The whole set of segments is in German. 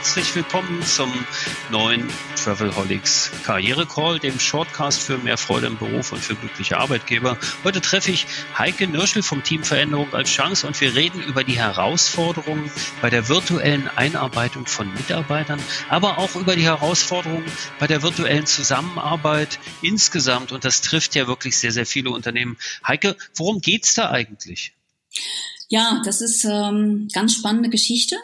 Herzlich willkommen zum neuen Travelholics Karriere Call, dem Shortcast für mehr Freude im Beruf und für glückliche Arbeitgeber. Heute treffe ich Heike Nürschel vom Team Veränderung als Chance und wir reden über die Herausforderungen bei der virtuellen Einarbeitung von Mitarbeitern, aber auch über die Herausforderungen bei der virtuellen Zusammenarbeit insgesamt. Und das trifft ja wirklich sehr, sehr viele Unternehmen. Heike, worum geht's da eigentlich? Ja, das ist ähm, ganz spannende Geschichte.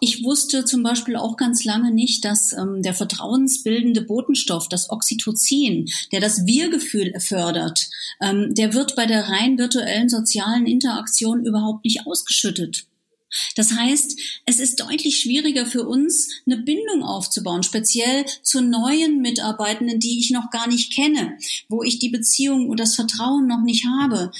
Ich wusste zum Beispiel auch ganz lange nicht, dass ähm, der vertrauensbildende Botenstoff, das Oxytocin, der das Wir-Gefühl fördert, ähm, der wird bei der rein virtuellen sozialen Interaktion überhaupt nicht ausgeschüttet. Das heißt, es ist deutlich schwieriger für uns, eine Bindung aufzubauen, speziell zu neuen Mitarbeitenden, die ich noch gar nicht kenne, wo ich die Beziehung und das Vertrauen noch nicht habe.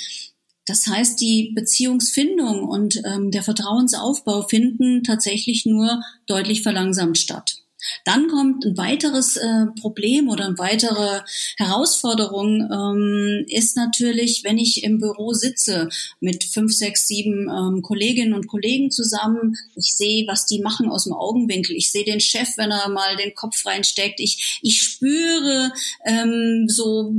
Das heißt, die Beziehungsfindung und ähm, der Vertrauensaufbau finden tatsächlich nur deutlich verlangsamt statt. Dann kommt ein weiteres äh, Problem oder eine weitere Herausforderung ähm, ist natürlich, wenn ich im Büro sitze mit fünf, sechs, sieben ähm, Kolleginnen und Kollegen zusammen. Ich sehe, was die machen aus dem Augenwinkel. Ich sehe den Chef, wenn er mal den Kopf reinsteckt. Ich, ich spüre ähm, so,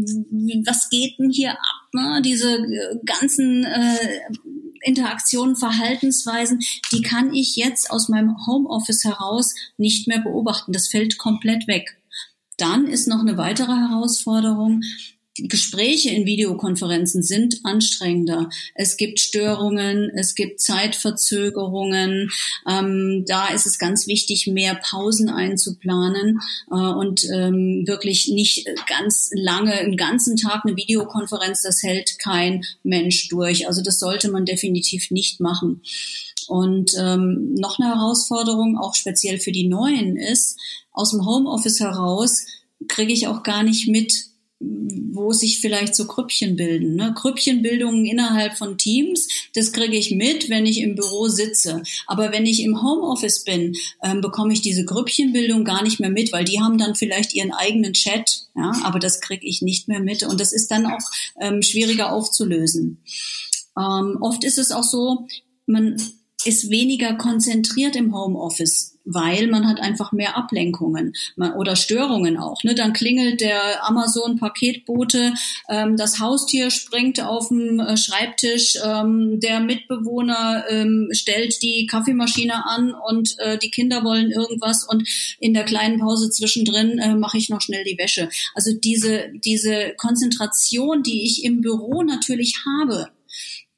was geht denn hier ab? Ne? Diese äh, ganzen äh, Interaktionen, Verhaltensweisen, die kann ich jetzt aus meinem Homeoffice heraus nicht mehr beobachten. Das fällt komplett weg. Dann ist noch eine weitere Herausforderung, Gespräche in Videokonferenzen sind anstrengender. Es gibt Störungen, es gibt Zeitverzögerungen. Ähm, da ist es ganz wichtig, mehr Pausen einzuplanen äh, und ähm, wirklich nicht ganz lange, einen ganzen Tag eine Videokonferenz, das hält kein Mensch durch. Also das sollte man definitiv nicht machen. Und ähm, noch eine Herausforderung, auch speziell für die Neuen, ist, aus dem Homeoffice heraus kriege ich auch gar nicht mit, wo sich vielleicht so Grüppchen bilden. Ne? Grüppchenbildungen innerhalb von Teams, das kriege ich mit, wenn ich im Büro sitze. Aber wenn ich im Homeoffice bin, ähm, bekomme ich diese Grüppchenbildung gar nicht mehr mit, weil die haben dann vielleicht ihren eigenen Chat, ja? aber das kriege ich nicht mehr mit. Und das ist dann auch ähm, schwieriger aufzulösen. Ähm, oft ist es auch so, man ist weniger konzentriert im Homeoffice weil man hat einfach mehr Ablenkungen oder Störungen auch. Ne? Dann klingelt der Amazon-Paketbote, ähm, das Haustier springt auf dem äh, Schreibtisch, ähm, der Mitbewohner ähm, stellt die Kaffeemaschine an und äh, die Kinder wollen irgendwas und in der kleinen Pause zwischendrin äh, mache ich noch schnell die Wäsche. Also diese, diese Konzentration, die ich im Büro natürlich habe,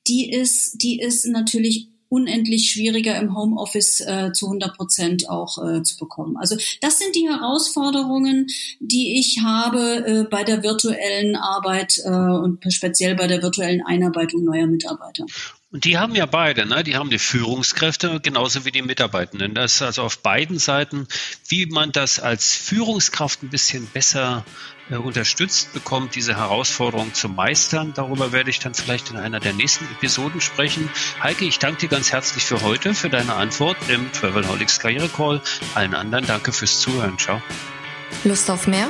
die ist, die ist natürlich unendlich schwieriger im Homeoffice äh, zu 100 Prozent auch äh, zu bekommen. Also das sind die Herausforderungen, die ich habe äh, bei der virtuellen Arbeit äh, und speziell bei der virtuellen Einarbeitung neuer Mitarbeiter. Und die haben ja beide, ne? die haben die Führungskräfte genauso wie die Mitarbeitenden. Das ist also auf beiden Seiten, wie man das als Führungskraft ein bisschen besser äh, unterstützt bekommt, diese Herausforderung zu meistern. Darüber werde ich dann vielleicht in einer der nächsten Episoden sprechen. Heike, ich danke dir ganz herzlich für heute, für deine Antwort im Travelholics Karriere Call. Allen anderen danke fürs Zuhören. Ciao. Lust auf mehr?